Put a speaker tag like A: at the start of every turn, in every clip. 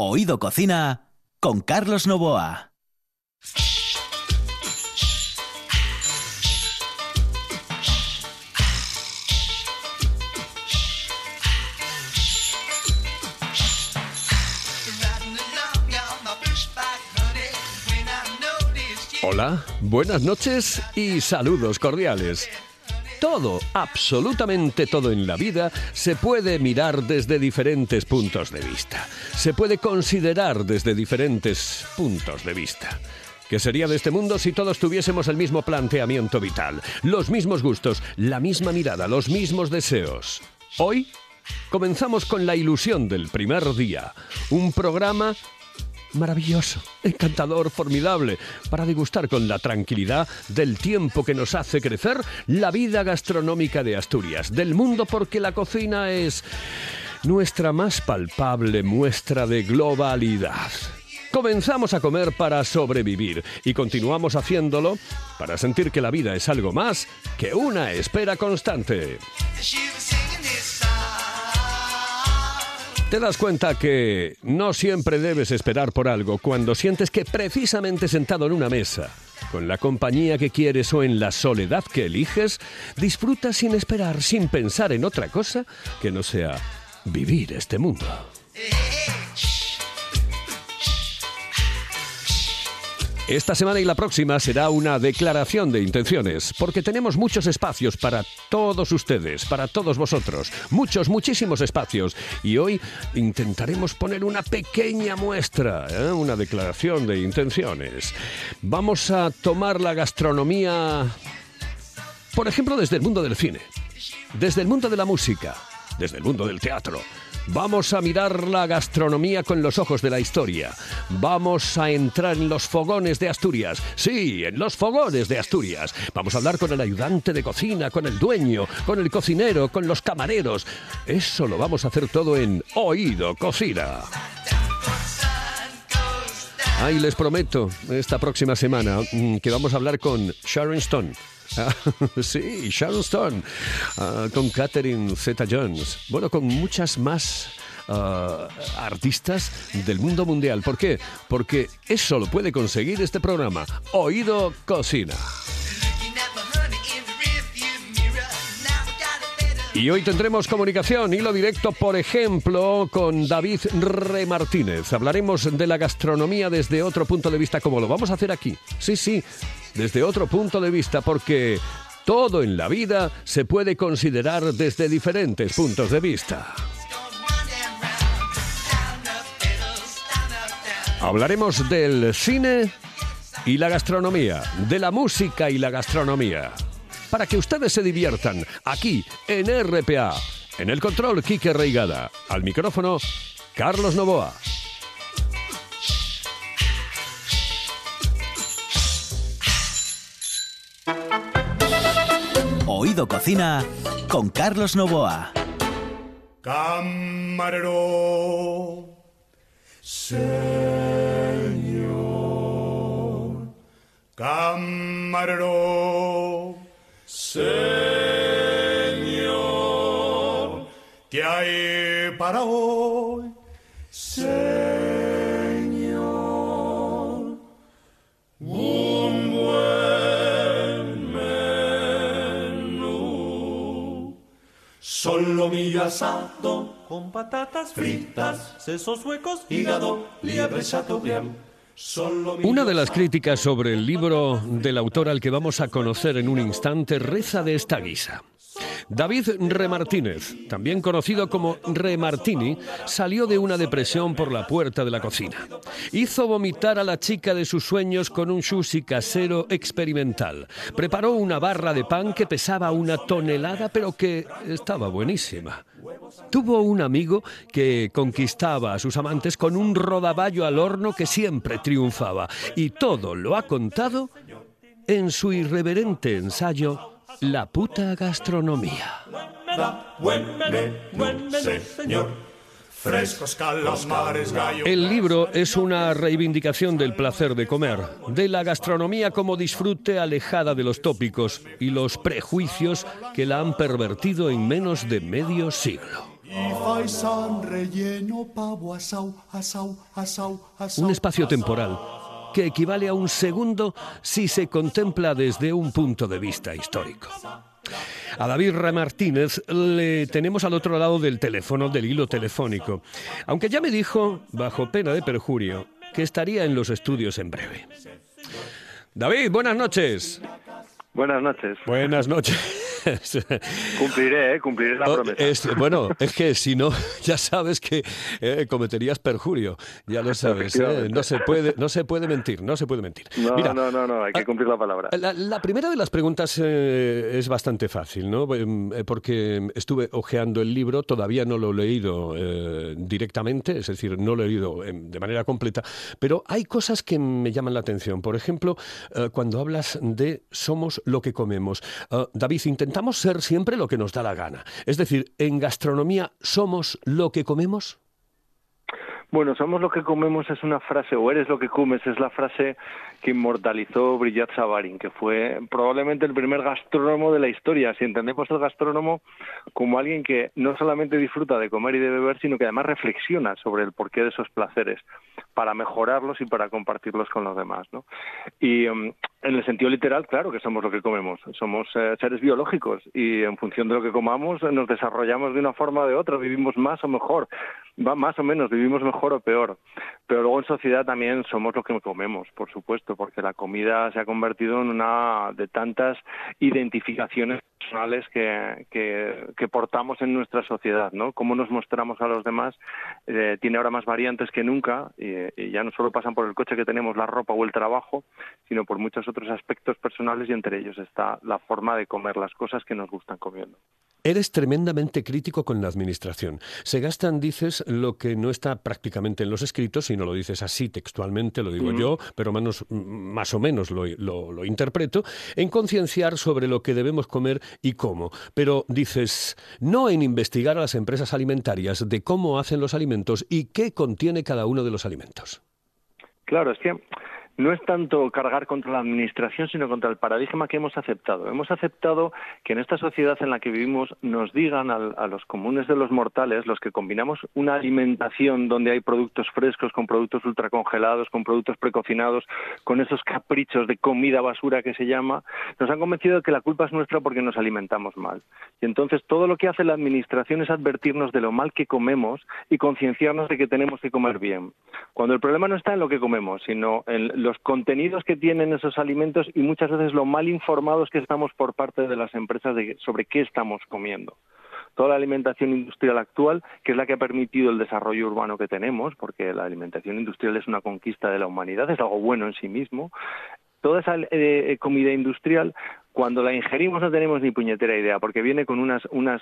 A: Oído Cocina con Carlos Novoa.
B: Hola, buenas noches y saludos cordiales. Todo, absolutamente todo en la vida se puede mirar desde diferentes puntos de vista. Se puede considerar desde diferentes puntos de vista. ¿Qué sería de este mundo si todos tuviésemos el mismo planteamiento vital, los mismos gustos, la misma mirada, los mismos deseos? Hoy comenzamos con la ilusión del primer día, un programa maravilloso, encantador, formidable, para degustar con la tranquilidad del tiempo que nos hace crecer la vida gastronómica de Asturias, del mundo porque la cocina es nuestra más palpable muestra de globalidad. Comenzamos a comer para sobrevivir y continuamos haciéndolo para sentir que la vida es algo más que una espera constante. Te das cuenta que no siempre debes esperar por algo cuando sientes que precisamente sentado en una mesa, con la compañía que quieres o en la soledad que eliges, disfrutas sin esperar, sin pensar en otra cosa que no sea vivir este mundo. Esta semana y la próxima será una declaración de intenciones, porque tenemos muchos espacios para todos ustedes, para todos vosotros, muchos, muchísimos espacios, y hoy intentaremos poner una pequeña muestra, ¿eh? una declaración de intenciones. Vamos a tomar la gastronomía, por ejemplo, desde el mundo del cine, desde el mundo de la música, desde el mundo del teatro. Vamos a mirar la gastronomía con los ojos de la historia. Vamos a entrar en los fogones de Asturias. Sí, en los fogones de Asturias. Vamos a hablar con el ayudante de cocina, con el dueño, con el cocinero, con los camareros. Eso lo vamos a hacer todo en Oído Cocina. Ay, les prometo esta próxima semana mm, que vamos a hablar con Sharon Stone. Sí, Sharon Stone, ah, con Catherine Zeta Jones, bueno, con muchas más ah, artistas del mundo mundial. ¿Por qué? Porque eso lo puede conseguir este programa, Oído Cocina. Y hoy tendremos comunicación, hilo directo, por ejemplo, con David Re Martínez. Hablaremos de la gastronomía desde otro punto de vista, como lo vamos a hacer aquí. Sí, sí, desde otro punto de vista, porque todo en la vida se puede considerar desde diferentes puntos de vista. Hablaremos del cine y la gastronomía, de la música y la gastronomía para que ustedes se diviertan aquí en RPA. En el control, Quique Reigada. Al micrófono, Carlos Novoa.
A: Cocina con Carlos Novoa.
C: Camarero, señor. Camarero, señor. ¿Qué hay para hoy? Asado
D: con patatas fritas, sesos huecos, hígado, liebre chateaubriand.
B: Una de las críticas sobre el libro del autor al que vamos a conocer en un instante reza de esta guisa. David Remartínez, también conocido como Remartini, salió de una depresión por la puerta de la cocina. Hizo vomitar a la chica de sus sueños con un sushi casero experimental. Preparó una barra de pan que pesaba una tonelada pero que estaba buenísima. Tuvo un amigo que conquistaba a sus amantes con un rodaballo al horno que siempre triunfaba. Y todo lo ha contado en su irreverente ensayo La puta gastronomía.
C: señor. Frescos calamares, gallo.
B: El libro es una reivindicación del placer de comer, de la gastronomía como disfrute alejada de los tópicos y los prejuicios que la han pervertido en menos de medio siglo. Un espacio temporal que equivale a un segundo si se contempla desde un punto de vista histórico. A David Martínez le tenemos al otro lado del teléfono, del hilo telefónico, aunque ya me dijo, bajo pena de perjurio, que estaría en los estudios en breve. David, buenas noches.
E: Buenas noches.
B: Buenas noches.
E: Cumpliré, ¿eh? cumpliré la promesa.
B: bueno, es que si no, ya sabes que eh, cometerías perjurio. Ya lo sabes. ¿eh? No se puede, no se puede mentir, no se puede mentir.
E: No, no, no, no, hay que ah, cumplir la palabra.
B: La, primera de las preguntas es bastante fácil, ¿no? Em, porque estuve ojeando el libro, todavía no lo he leído directamente, es decir, no lo he leído de manera completa, pero hay cosas que me llaman la atención. Por ejemplo, cuando hablas de somos lo que comemos. David, intenta intentamos ser siempre lo que nos da la gana. Es decir, en gastronomía somos lo que comemos.
E: Bueno, somos lo que comemos es una frase, o eres lo que comes, es la frase que inmortalizó Brillat Savarin, que fue probablemente el primer gastrónomo de la historia. Si entendemos el gastrónomo como alguien que no solamente disfruta de comer y de beber, sino que además reflexiona sobre el porqué de esos placeres para mejorarlos y para compartirlos con los demás. ¿no? Y um, en el sentido literal, claro que somos lo que comemos. Somos eh, seres biológicos y en función de lo que comamos nos desarrollamos de una forma o de otra, vivimos más o mejor, va más o menos, vivimos mejor mejor o peor. Pero luego en sociedad también somos lo que comemos, por supuesto, porque la comida se ha convertido en una de tantas identificaciones personales que, que, portamos en nuestra sociedad, ¿no? Cómo nos mostramos a los demás eh, tiene ahora más variantes que nunca y, ya no solo pasan por el coche que tenemos, la ropa o el trabajo, sino por muchos otros aspectos personales y entre ellos está la forma de comer las cosas que nos gustan comiendo.
B: Eres tremendamente crítico con la administración. Se gastan, dices, lo que no está prácticamente en los escritos, sino lo dices así textualmente, lo digo yo, pero más, más o menos lo, lo interpreto, en concienciar sobre lo que debemos comer y cómo. Pero dices, no en investigar a las empresas alimentarias de cómo hacen los alimentos y qué contiene cada uno de los alimentos.
E: Claro, es que no es tanto cargar contra la administración, sino contra el paradigma que hemos aceptado. Hemos aceptado que en esta sociedad en la que vivimos nos digan a, los comunes de los mortales, los que combinamos una alimentación donde hay productos frescos con productos ultracongelados, con productos precocinados, con esos caprichos de comida basura que se llama, nos han convencido de que la culpa es nuestra porque nos alimentamos mal. Y entonces todo lo que hace la administración es advertirnos de lo mal que comemos y concienciarnos de que tenemos que comer bien. Cuando el problema no está en lo que comemos, sino en los contenidos que tienen esos alimentos y muchas veces lo mal informados que estamos por parte de las empresas sobre qué estamos comiendo. Toda la alimentación industrial actual, que es la que ha permitido el desarrollo urbano que tenemos, porque la alimentación industrial es una conquista de la humanidad, es algo bueno en sí mismo, toda esa eh, comida industrial, cuando la ingerimos no tenemos ni puñetera idea, porque viene con unas, unas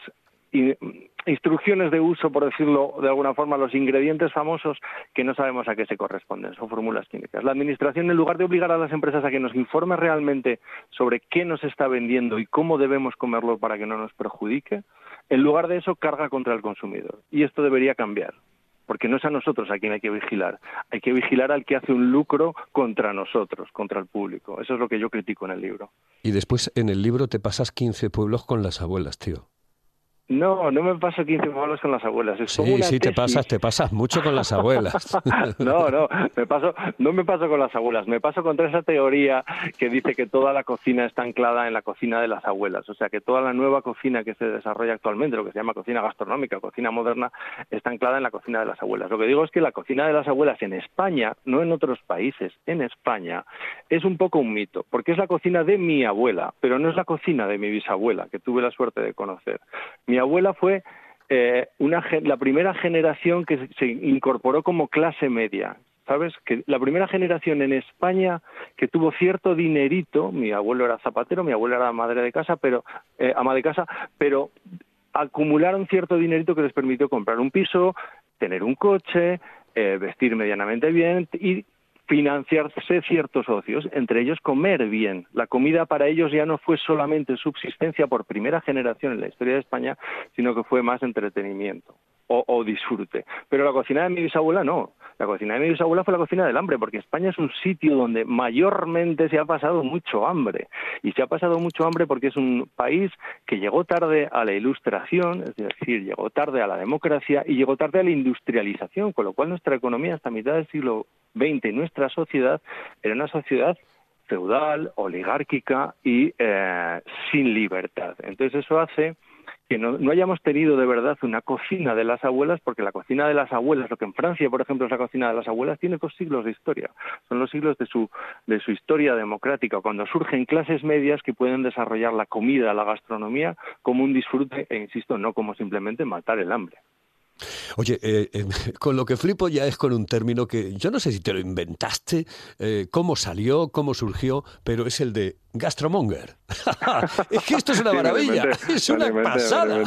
E: instrucciones de uso, por decirlo de alguna forma, los ingredientes famosos que no sabemos a qué se corresponden, son fórmulas químicas. La Administración, en lugar de obligar a las empresas a que nos informe realmente sobre qué nos está vendiendo y cómo debemos comerlo para que no nos perjudique, en lugar de eso carga contra el consumidor. Y esto debería cambiar porque no es a nosotros a quien hay que vigilar, hay que vigilar al que hace un lucro contra nosotros, contra el público. Eso es lo que yo critico en el libro.
B: Y después en el libro te pasas 15 pueblos con las abuelas, tío.
E: No, no me paso 15 pueblos con las abuelas. Es
B: sí, sí, te pasas, te pasas mucho con las abuelas.
E: no, no, me paso, no me paso con las abuelas, me paso contra esa teoría que dice que toda la cocina está anclada en la cocina de las abuelas. O sea, que toda la nueva cocina que se desarrolla actualmente, lo que se llama cocina gastronómica, cocina moderna, está anclada en la cocina de las abuelas. Lo que digo es que la cocina de las abuelas en España, no en otros países, en España, es un poco un mito, porque es la cocina de mi abuela, pero no es la cocina de mi bisabuela, que tuve la suerte de conocer. Mi abuela fue eh, la primera generación que se incorporó como clase media. ¿Sabes? Que la primera generación en España que tuvo cierto dinerito, mi abuelo era zapatero, mi abuela era madre de casa, pero eh, ama de casa, pero acumularon cierto dinerito que les permitió comprar un piso, tener un coche, eh, vestir medianamente bien y financiarse ciertos ocios, entre ellos comer bien. La comida para ellos ya no fue solamente subsistencia por primera generación en la historia de España, sino que fue más entretenimiento o, disfrute. Pero la cocina de mi bisabuela no. La cocina de mi bisabuela fue la cocina del hambre, porque España es un sitio donde mayormente se ha pasado mucho hambre. Y se ha pasado mucho hambre porque es un país que llegó tarde a la ilustración, es decir, llegó tarde a la democracia y llegó tarde a la industrialización, con lo cual nuestra economía hasta mitad del siglo XX y nuestra sociedad era una sociedad feudal, oligárquica y eh, sin libertad. Entonces eso hace que no, hayamos tenido de verdad una cocina de las abuelas, porque la cocina de las abuelas, lo que en Francia, por ejemplo, es la cocina de las abuelas, tiene dos siglos de historia. Son los siglos de su, de su historia democrática, cuando surgen clases medias que pueden desarrollar la comida, la gastronomía, como un disfrute, e insisto, no como simplemente matar el hambre.
B: Oye, eh, eh, con lo que flipo ya es con un término que yo no sé si te lo inventaste, eh, cómo salió, cómo surgió, pero es el de gastromonger. es que esto es una maravilla, es una pasada.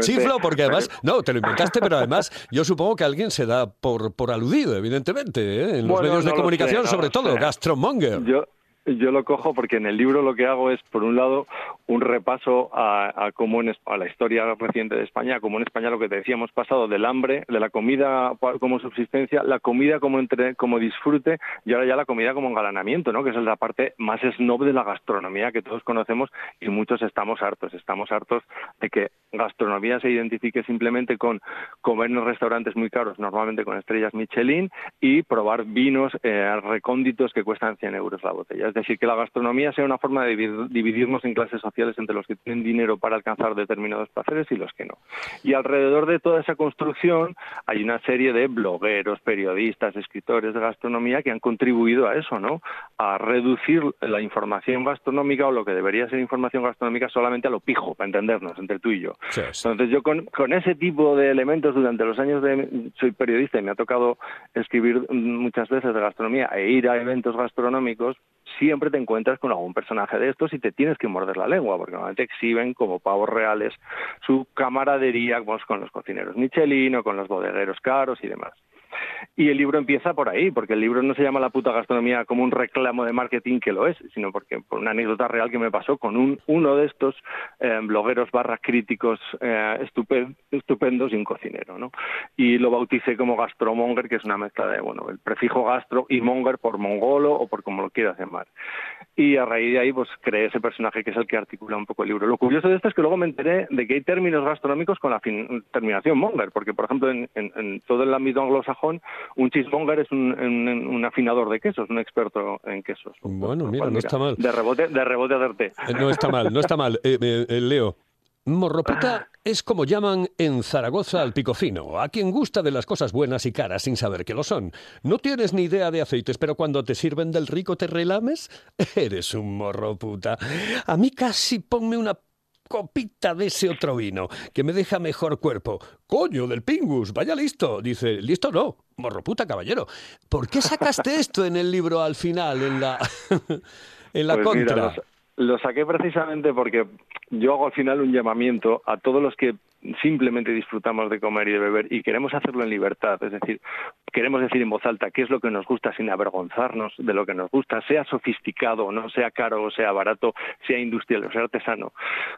B: sí, Flo, porque además, no, te lo inventaste, pero además yo supongo que alguien se da por, por aludido, evidentemente, en los medios de comunicación, sobre todo, gastromonger.
E: Yo lo cojo porque en el libro lo que hago es, por un lado, un repaso a, cómo en, a la historia reciente de España, como en España lo que te decía, hemos pasado del hambre, de la comida como subsistencia, la comida como entre, como disfrute y ahora ya la comida como engalanamiento, ¿no? que es la parte más snob de la gastronomía que todos conocemos y muchos estamos hartos. Estamos hartos de que gastronomía se identifique simplemente con comer en restaurantes muy caros, normalmente con estrellas Michelin, y probar vinos eh, recónditos que cuestan 100 euros la botella es decir, que la gastronomía sea una forma de dividirnos en clases sociales entre los que tienen dinero para alcanzar determinados placeres y los que no. Y alrededor de toda esa construcción hay una serie de blogueros, periodistas, escritores de gastronomía que han contribuido a eso, ¿no? A reducir la información gastronómica o lo que debería ser información gastronómica solamente a lo pijo, para entendernos, entre tú y yo. Entonces yo con, con ese tipo de elementos durante los años de... Soy periodista y me ha tocado escribir muchas veces de gastronomía e ir a eventos gastronómicos, siempre te encuentras con algún personaje de estos y te tienes que morder la lengua, porque normalmente exhiben como pavos reales su camaradería con los cocineros Michelin o con los bodegueros caros y demás. Y el libro empieza por ahí, porque el libro no se llama La puta gastronomía como un reclamo de marketing que lo es, sino porque por una anécdota real que me pasó con un, uno de estos eh, blogueros barra críticos eh, estupendos y un cocinero, ¿no? Y lo bauticé como gastromonger, que es una mezcla de, bueno, el prefijo gastro y monger por mongolo o por como lo quieras llamar. Y a raíz de ahí, pues creé ese personaje que es el que articula un poco el libro. Lo curioso de esto es que luego me enteré de que hay términos gastronómicos con la terminación monger, porque, por ejemplo, en todo el ámbito anglosajón, un cheesemonger es un, afinador de quesos, un experto en quesos.
B: Bueno, mira, no está mal.
E: De rebote, de rebote hacerte.
B: Eh, no está mal, no está mal. Eh, eh, Leo, Morroputa es como llaman en Zaragoza al pico fino, a quien gusta de las cosas buenas y caras sin saber que lo son. No tienes ni idea de aceites, pero cuando te sirven del rico te relames, eres un morroputa. A mí casi ponme una copita de ese otro vino, que me deja mejor cuerpo. Coño, del Pingus, vaya listo. Dice, listo no, morro puta caballero. ¿Por qué sacaste esto en el libro al final, en la, en la pues contra?
E: lo saqué precisamente porque yo hago al final un llamamiento a todos los que simplemente disfrutamos de comer y de beber y queremos hacerlo en libertad, es decir, queremos decir en voz alta qué es lo que nos gusta sin avergonzarnos de lo que nos gusta, sea sofisticado no, sea caro sea barato, sea industrial o sea artesano.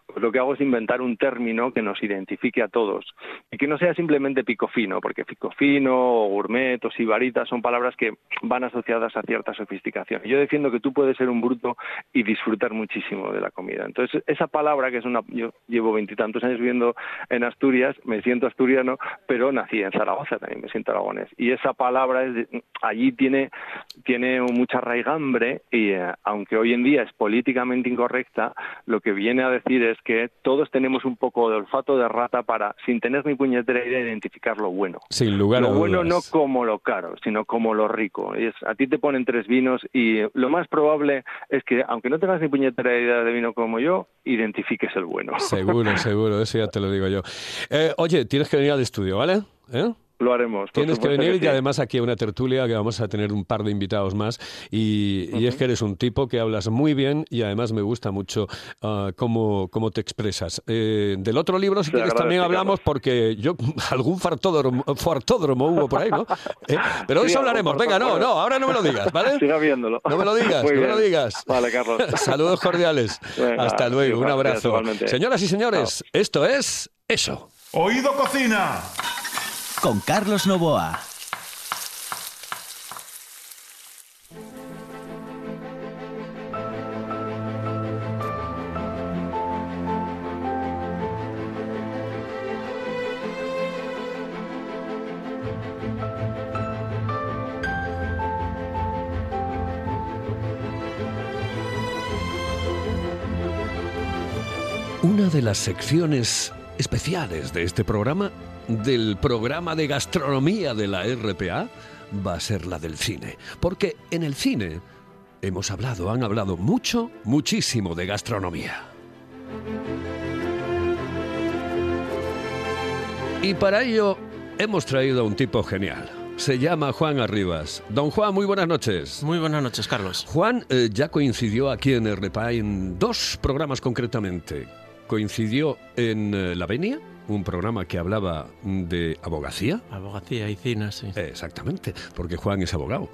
E: Pues lo que hago es inventar un término que nos identifique a todos y que no sea simplemente pico fino, porque pico fino o gourmet o sibarita son palabras que van asociadas a cierta sofisticación. Yo defiendo que tú puedes ser un bruto y disfrutar muchísimo de la comida. Entonces, esa palabra que es una... Yo llevo veintitantos años viviendo en Asturias, me siento asturiano, pero nací en Zaragoza, también me siento aragonés. Y esa palabra es allí tiene, tiene mucha raigambre y eh, aunque hoy en día es políticamente incorrecta, lo que viene a decir es que todos tenemos un poco de olfato de rata para, sin tener ni puñetera idea, identificar lo bueno.
B: Sin lugar
E: lo bueno
B: no
E: como lo caro, sino como lo rico. es, a ti te ponen tres vinos y lo más probable es que, aunque no tengas ni puñetera idea de vino como yo, identifiques el bueno.
B: Seguro, seguro, eso ya te lo digo yo. Eh, oye, tienes que venir al estudio, ¿vale? ¿Eh?
E: Lo haremos.
B: Tienes que venir y además aquí a una tertulia que vamos a tener un par de invitados más y, es que eres un tipo que hablas muy bien y además me gusta mucho uh, cómo, cómo, te expresas. Eh, del otro libro, si quieres, también hablamos porque yo algún fartódromo, fartódromo hubo por ahí, ¿no? Eh, pero eso hablaremos. Venga, no, no, ahora no me lo digas, ¿vale?
E: Siga viéndolo.
B: No me lo digas, no me lo digas.
E: Vale, Carlos.
B: Saludos cordiales. Hasta luego, un abrazo. Señoras y señores, esto es eso.
C: Oído Cocina
A: con Carlos Novoa.
B: Una de las secciones especiales de este programa del programa de gastronomía de la RPA, va a ser la del cine. Porque en el cine hemos hablado, han hablado mucho, muchísimo de gastronomía. Y para ello hemos traído a un tipo genial. Se llama Juan Arribas. Don Juan, muy buenas noches.
F: Muy buenas noches, Carlos.
B: Juan eh, ya coincidió aquí en RPA en dos programas concretamente. Coincidió en eh, La Venia, un programa que hablaba de abogacía.
F: Abogacía y cine, sí.
B: exactamente, porque Juan es abogado.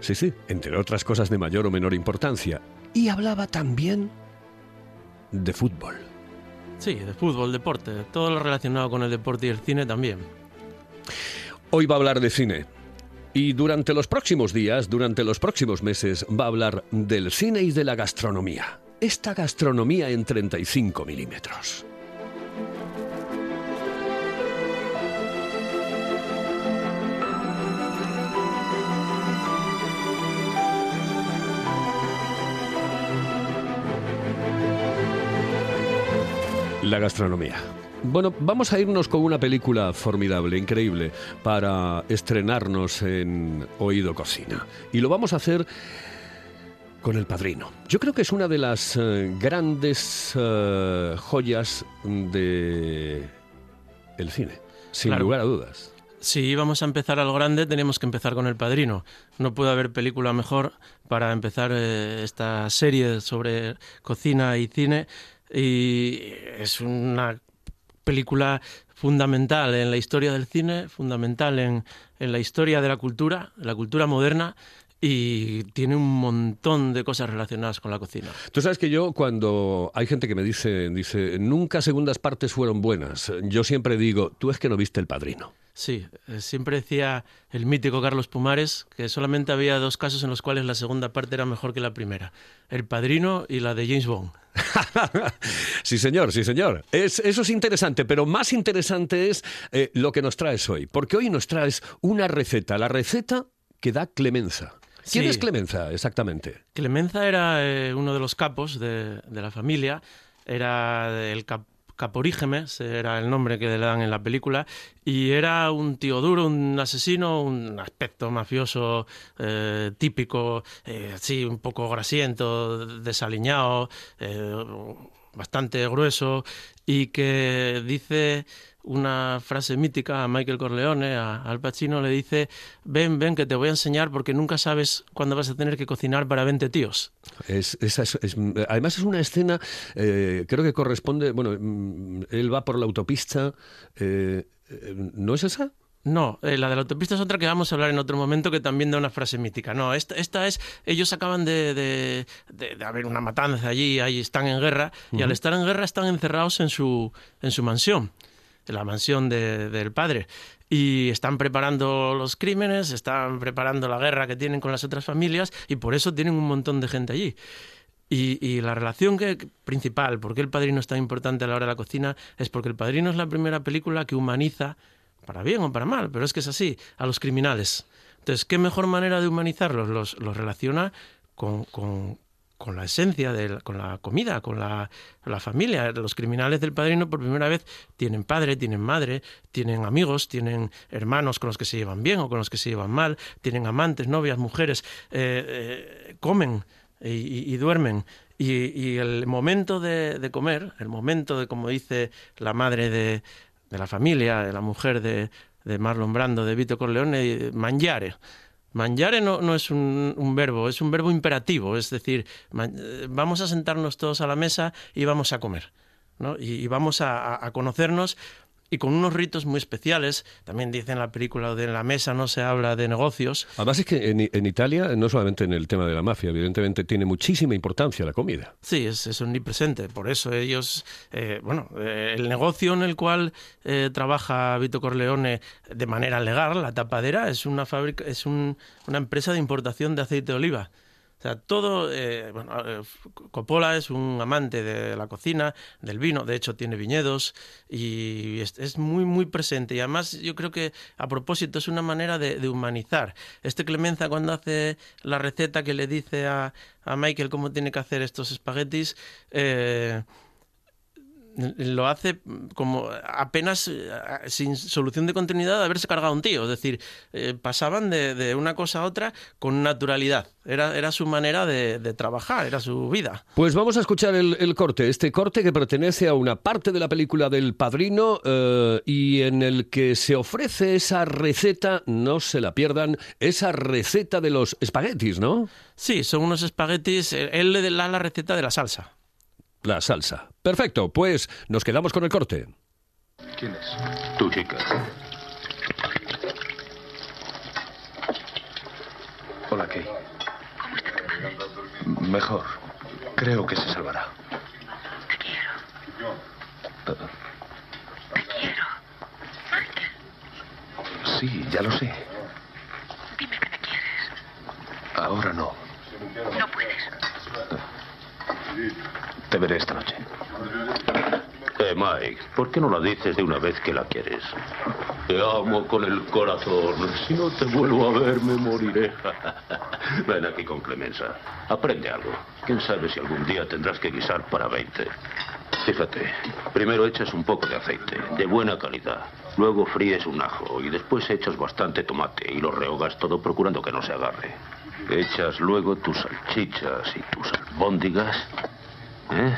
B: Sí, sí, entre otras cosas de mayor o menor importancia. Y hablaba también de fútbol.
F: Sí, de fútbol, deporte, todo lo relacionado con el deporte y el cine también.
B: Hoy va a hablar de cine. Y durante los próximos días, durante los próximos meses, va a hablar del cine y de la gastronomía. Esta gastronomía en 35 milímetros. La gastronomía. Bueno, vamos a irnos con una película formidable, increíble, para estrenarnos en Oído Cocina. Y lo vamos a hacer con El Padrino. Yo creo que es una de las eh, grandes eh, joyas de el cine, sin lugar a dudas.
F: Si vamos a empezar a lo grande, tenemos que empezar con El Padrino. No puede haber película mejor para empezar eh, esta serie sobre cocina y cine y es una película fundamental en la historia del cine, fundamental en, en la historia de la cultura, la cultura moderna, y tiene un montón de cosas relacionadas con la cocina.
B: Tú sabes que yo cuando hay gente que me dice, dice, nunca segundas partes fueron buenas, yo siempre digo, tú es que no viste el padrino.
F: Sí, eh, siempre decía el mítico Carlos Pumares que solamente había dos casos en los cuales la segunda parte era mejor que la primera, El Padrino y la de James Bond.
B: sí, señor, sí, señor. Es, eso es interesante, pero más interesante es eh, lo que nos traes hoy, porque hoy nos traes una receta, la receta que da Clemenza. ¿Quién es Clemenza exactamente?
F: Clemenza era eh, uno de los capos de, de la familia, era el cap Caporígemes era el nombre que le dan en la película, y era un tío duro, un asesino, un aspecto mafioso eh, típico, eh, así un poco grasiento, desaliñado, eh, bastante grueso, y que dice una frase mítica a Michael Corleone, a Al Pacino, le dice, ven, ven, que te voy a enseñar porque nunca sabes cuándo vas a tener que cocinar para 20 tíos.
B: Es, además es una escena, eh, creo que corresponde, bueno, mm, él va por la autopista, eh, ¿no es esa?
F: No, eh, la de la autopista es otra que vamos a hablar en otro momento que también da una frase mítica. No, esta, esta es, ellos acaban de, de, de, haber una matanza allí, ahí están en guerra, y al estar en guerra están encerrados en su, en su mansión la mansión del padre. Y están preparando los crímenes, están preparando la guerra que tienen con las otras familias y por eso tienen un montón de gente allí. Y, la relación que, principal, por qué el padrino es tan importante a la hora de la cocina, es porque el padrino es la primera película que humaniza, para bien o para mal, pero es que es así, a los criminales. Entonces, ¿qué mejor manera de humanizarlos? Los, relaciona con, con la esencia, de con la comida, con la, la, familia. Los criminales del padrino por primera vez tienen padre, tienen madre, tienen amigos, tienen hermanos con los que se llevan bien o con los que se llevan mal, tienen amantes, novias, mujeres, eh, eh, comen y, duermen. Y, el momento de, de, comer, el momento de, como dice la madre de, de la familia, de la mujer de, de Marlon Brando, de Vito Corleone, mangiare Mangiare no, no es un, verbo, es un verbo imperativo, es decir, eh, vamos a sentarnos todos a la mesa y vamos a comer. ¿no? Y, vamos a, a, conocernos y con unos ritos muy especiales. También dice en la película de en la mesa no se habla de negocios.
B: Además es que en, Italia, no solamente en el tema de la mafia, evidentemente tiene muchísima importancia la comida.
F: Sí, es, es omnipresente. Por eso ellos, eh, bueno, eh, el negocio en el cual eh, trabaja Vito Corleone de manera legal, la tapadera, es una fábrica, es una empresa de importación de aceite de oliva. O sea, todo, eh, bueno, eh, Coppola es un amante de la cocina, del vino, de hecho tiene viñedos y es, muy, muy presente. Y además yo creo que a propósito es una manera de, humanizar. Este Clemenza cuando hace la receta que le dice a, a Michael cómo tiene que hacer estos espaguetis, eh, lo hace como apenas eh, sin solución de continuidad de haberse cargado un tío. Es decir, eh, pasaban de, una cosa a otra con naturalidad. Era, era su manera de, trabajar, era su vida.
B: Pues vamos a escuchar el, corte, este corte que pertenece a una parte de la película del Padrino eh, y en el que se ofrece esa receta, no se la pierdan, esa receta de los espaguetis, ¿no?
F: Sí, son unos espaguetis, él le da la receta de la salsa
B: la salsa. Perfecto, pues nos quedamos con el corte.
G: ¿Quién es? Tu chica. Hola, Kay.
H: ¿Cómo está tu
G: madre? Mejor. Creo que se salvará.
H: Te quiero. Te quiero. Michael.
G: Sí, ya lo sé.
H: Dime que me quieres.
G: Ahora no.
H: No puedes.
G: Te veré esta noche.
I: Eh, Mike, ¿por qué no la dices de una vez que la quieres? Te amo con el corazón. Si no te vuelvo a ver, me moriré. Ven aquí con Clemenza. Aprende algo. Quién sabe si algún día tendrás que guisar para 20. Fíjate, primero echas un poco de aceite, de buena calidad. Luego fríes un ajo y después echas bastante tomate y lo rehogas todo procurando que no se agarre. Echas luego tus salchichas y tus albóndigas ¿Eh?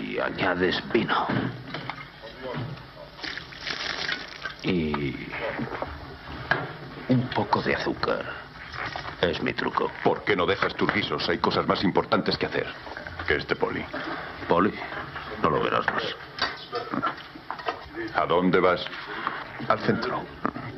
I: Y añades vino. Y un poco de azúcar. Es mi truco.
G: ¿Por qué no dejas tus guisos? Hay cosas más importantes que hacer que este poli.
I: ¿Poli? No lo verás más.
G: ¿A dónde vas? Al centro.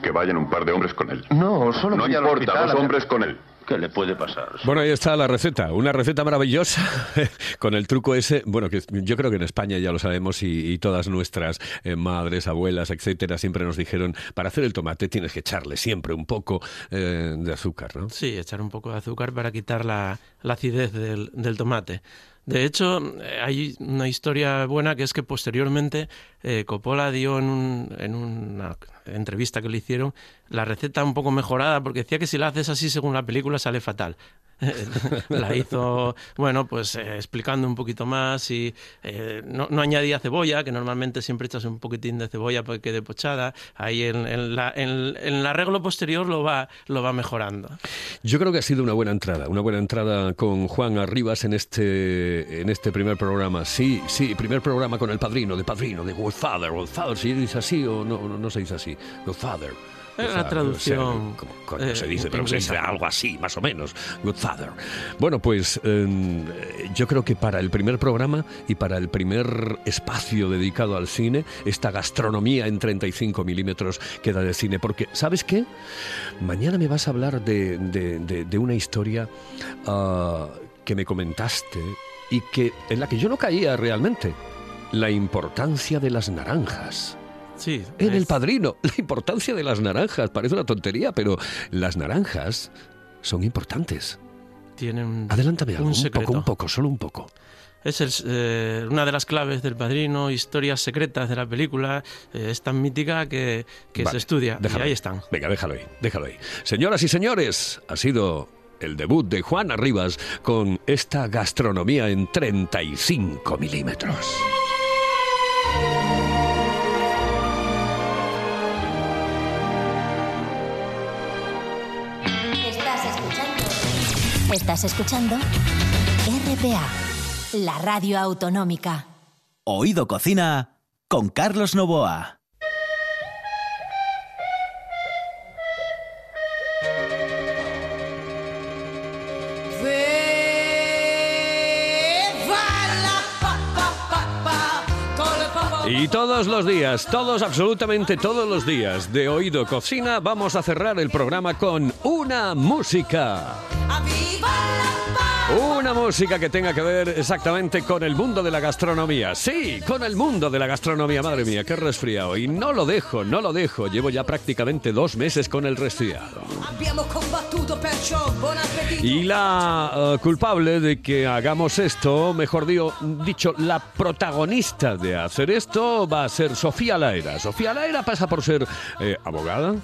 G: Que vayan un par de hombres con él.
I: No, solo
G: No importa, dos hombres con él.
I: ¿Qué le puede pasar?
B: Bueno, ahí está la receta, una receta maravillosa con el truco ese, bueno, que yo creo que en España ya lo sabemos y, todas nuestras eh, madres, abuelas, etcétera, siempre nos dijeron, para hacer el tomate tienes que echarle siempre un poco eh, de azúcar, ¿no?
F: Sí, echar un poco de azúcar para quitar la, acidez del, del tomate. De hecho, hay una historia buena que es que posteriormente eh, Coppola dio en, en, una entrevista que le hicieron la receta un poco mejorada porque decía que si la haces así según la película sale fatal. la hizo, bueno, pues eh, explicando un poquito más y eh, no, añadía cebolla, que normalmente siempre echas un poquitín de cebolla para que quede pochada. Ahí en, la, en, el arreglo posterior lo va, lo va mejorando.
B: Yo creo que ha sido una buena entrada, una buena entrada con Juan Arribas en este, en este primer programa. Sí, sí, primer programa con el padrino, de padrino, de Godfather, Godfather, si dice así o no, no, no se dice así, Godfather.
F: La traducción.
B: como eh, se dice, pero se dice algo así, más o menos. Good Father. Bueno, pues em, yo creo que para el primer programa y para el primer espacio dedicado al cine, esta gastronomía en 35 milímetros queda de cine. Porque, ¿sabes qué? Mañana me vas a hablar de, de, una historia ah, que me comentaste y que en la que yo no caía realmente. La importancia de las naranjas.
F: Sí,
B: en El Padrino, la importancia de las naranjas. Parece una tontería, pero las naranjas son importantes.
F: Tienen
B: Adelántame algo, un, poco, un poco, solo un poco.
F: Es eh, una de las claves del Padrino, historias secretas de la película. Eh, es tan mítica que, se estudia. y ahí están.
B: Venga, déjalo ahí, déjalo ahí. Señoras y señores, ha sido el debut de Juan Arribas con esta gastronomía en 35 milímetros.
J: Estás escuchando RPA, la radio autonómica.
A: Oído Cocina con Carlos Novoa.
B: Y todos los días, todos, absolutamente todos los días de Oído Cocina, vamos a cerrar el programa con una música. Oh Una música que tenga que ver exactamente con el mundo de la gastronomía. Sí, con el mundo de la gastronomía. Madre mía, qué resfriado. Y no lo dejo, no lo dejo. Llevo ya prácticamente dos meses con el resfriado. Y la eh, culpable de que hagamos esto, mejor dicho, la protagonista de hacer esto va a ser Sofía Laera. Sofía Laera pasa por ser eh, abogada,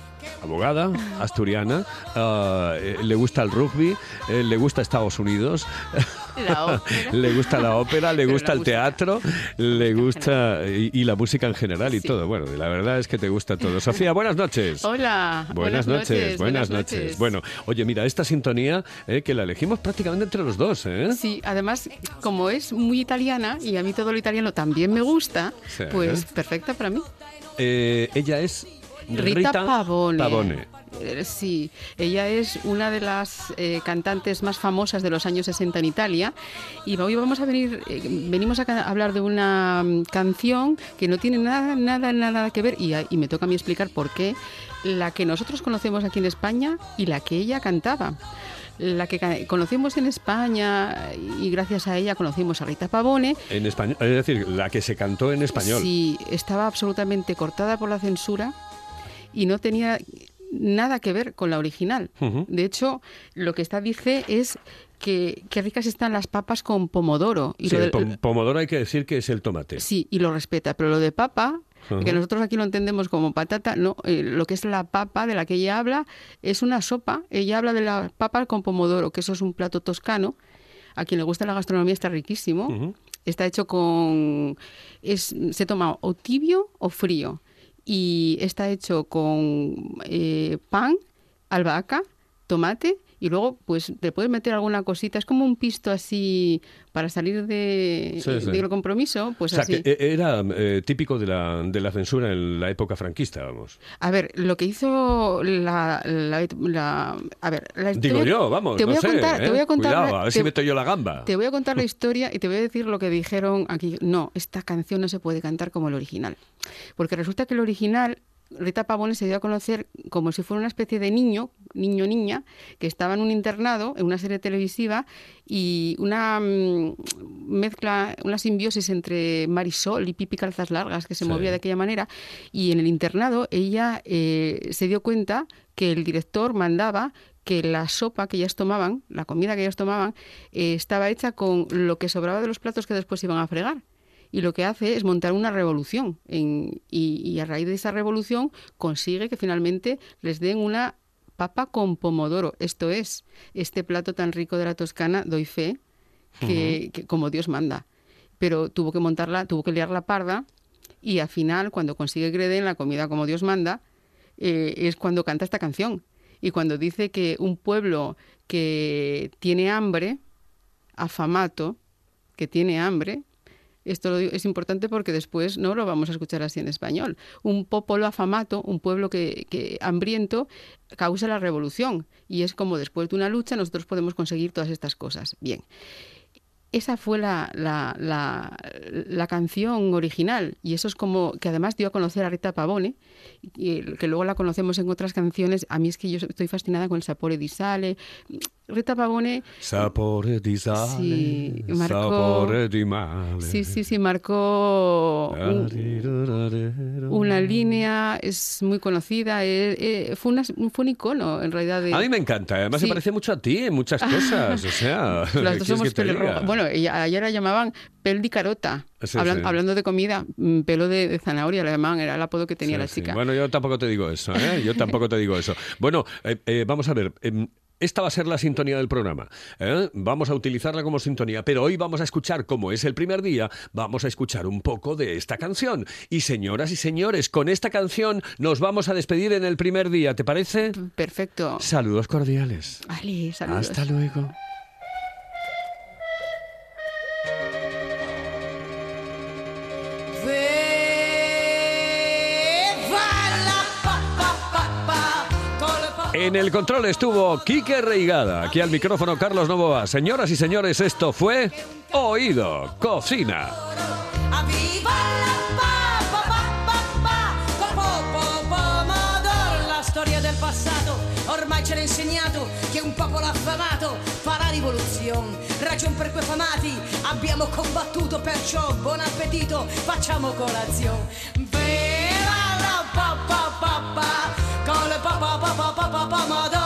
B: abogada asturiana, eh, le gusta el rugby, le gusta Estados Unidos.
K: La
B: le gusta la ópera, le
K: Pero
B: gusta el
K: música.
B: teatro, le gusta y, y la música en general y todo. Bueno, la verdad es que te gusta todo. Sofía, buenas noches.
K: Hola.
B: Buenas, noches, buenas noches. Bueno, oye, mira, esta sintonía eh, que la elegimos prácticamente entre los dos, ¿eh?
K: Sí, además, como es muy italiana y a mí todo lo italiano también me gusta,
B: Sí.
K: pues perfecta para mí.
B: Eh, ella es
K: Rita, Pavone.
B: Pavone.
K: Eh, Sí, ella es una de las eh, cantantes más famosas de los años 60 en Italia y hoy vamos a venir, eh, venimos a hablar de una mm, canción que no tiene nada, nada, nada que ver y, y me toca a mí explicar por qué la que nosotros conocemos aquí en España y la que ella cantaba. La que conocemos en España y gracias a ella conocimos a Rita Pavone,
B: En español, es decir, la que se cantó en español.
K: Sí, estaba absolutamente cortada por la censura y no tenía nada que ver con la original. De hecho, lo que esta dice es que ricas están las papas con pomodoro. Y
B: Sí,
K: lo
B: el pom- pomodoro hay que decir que es el tomate.
K: Sí, y lo respeta, pero lo de papa, que nosotros aquí lo entendemos como patata, no, eh, lo que es la papa de la que ella habla es una sopa. Ella habla de la papa con pomodoro, que eso es un plato toscano. A quien le gusta la gastronomía está riquísimo. Está hecho con... Es, se toma o tibio o frío. Y está hecho con eh, pan, albahaca, tomate y luego pues te puedes meter alguna cosita. Es como un pisto así para salir de,
B: Sí, sí.
K: del compromiso. Pues
B: o sea,
K: así.
B: que e- era eh, típico de la, de la censura en la época franquista, vamos.
K: A ver, lo que hizo la... la- la- a ver, la
B: Digo
K: historia-
B: yo, vamos,
K: te voy
B: no
K: a
B: sé,
K: contar,
B: ¿eh?
K: te voy a contar
B: Cuidado,
K: la-
B: a ver
K: te-
B: si meto yo la gamba.
K: Te voy a contar la historia y te voy a decir lo que dijeron aquí. No, esta canción no se puede cantar como el original. Porque resulta que el original, Rita Pavone se dio a conocer como si fuera una especie de niño, niño-niña, que estaba en un internado, en una serie televisiva, y una mm, mezcla, una simbiosis entre Marisol y Pipi Calzas Largas, que se
L: Sí.
K: movía de aquella manera. Y en el internado ella eh, se dio cuenta que el director mandaba que la sopa que ellas tomaban, la comida que ellas tomaban, eh, estaba hecha con lo que sobraba de los platos que después iban a fregar. Y lo que hace es montar una revolución. en- y, y a raíz de esa revolución consigue que finalmente les den una papa con pomodoro. Esto es, este plato tan rico de la Toscana, doy fe, que, que como Dios manda. Pero tuvo que montarla, tuvo que liar la parda y al final, cuando consigue que le den la comida como Dios manda, eh, es cuando canta esta canción. Y cuando dice que un pueblo que tiene hambre, afamato, que tiene hambre, esto lo digo- es importante porque después no lo vamos a escuchar así en español. Un popolo afamato, un pueblo que, que hambriento, causa la revolución. Y es como después de una lucha nosotros podemos conseguir todas estas cosas. Bien. Esa fue la, la, la, canción original y eso es como que además dio a conocer a Rita Pavone, y que luego la conocemos en otras canciones. A mí es que yo estoy fascinada con el Sapore di Sale. Rita Pavone
B: Sapore di sale,
K: Sí, marcó-
B: sapore di male.
K: Sí, sí, sí, marcó un- una línea, es muy conocida, eh, eh, fue, una- fue un icono en realidad de...
B: A mí me encanta, además se
K: Sí.
B: parece mucho a ti en muchas cosas, o sea,
K: Las
B: ¿qué
K: dos somos pelirrojas. Bueno, ayer la llamaban pel di carota.
B: Sí,
K: Hablan-
B: sí.
K: Hablando de comida, mm, pelo de, de zanahoria, la llamaban, era el apodo que tenía la chica.
B: Bueno, yo tampoco te digo eso, ¿eh? Yo tampoco te digo eso. Bueno, eh, vamos a ver. Esta va a ser la sintonía del programa. ¿eh? Vamos a utilizarla como sintonía, pero hoy vamos a escuchar, como es el primer día, vamos a escuchar un poco de esta canción. Y señoras y señores, con esta canción nos vamos a despedir en el primer día, ¿te parece?
K: Perfecto.
B: Saludos cordiales.
K: Ali, saludos.
B: Hasta luego. En el control estuvo Quique Reigada, aquí al micrófono Carlos Novoa. Señoras y señores, esto fue Oído Cocina.
L: La la la per abbiamo combattuto, perciò buon appetito, facciamo colazione. Quand le papa, papa, papa, papa m'a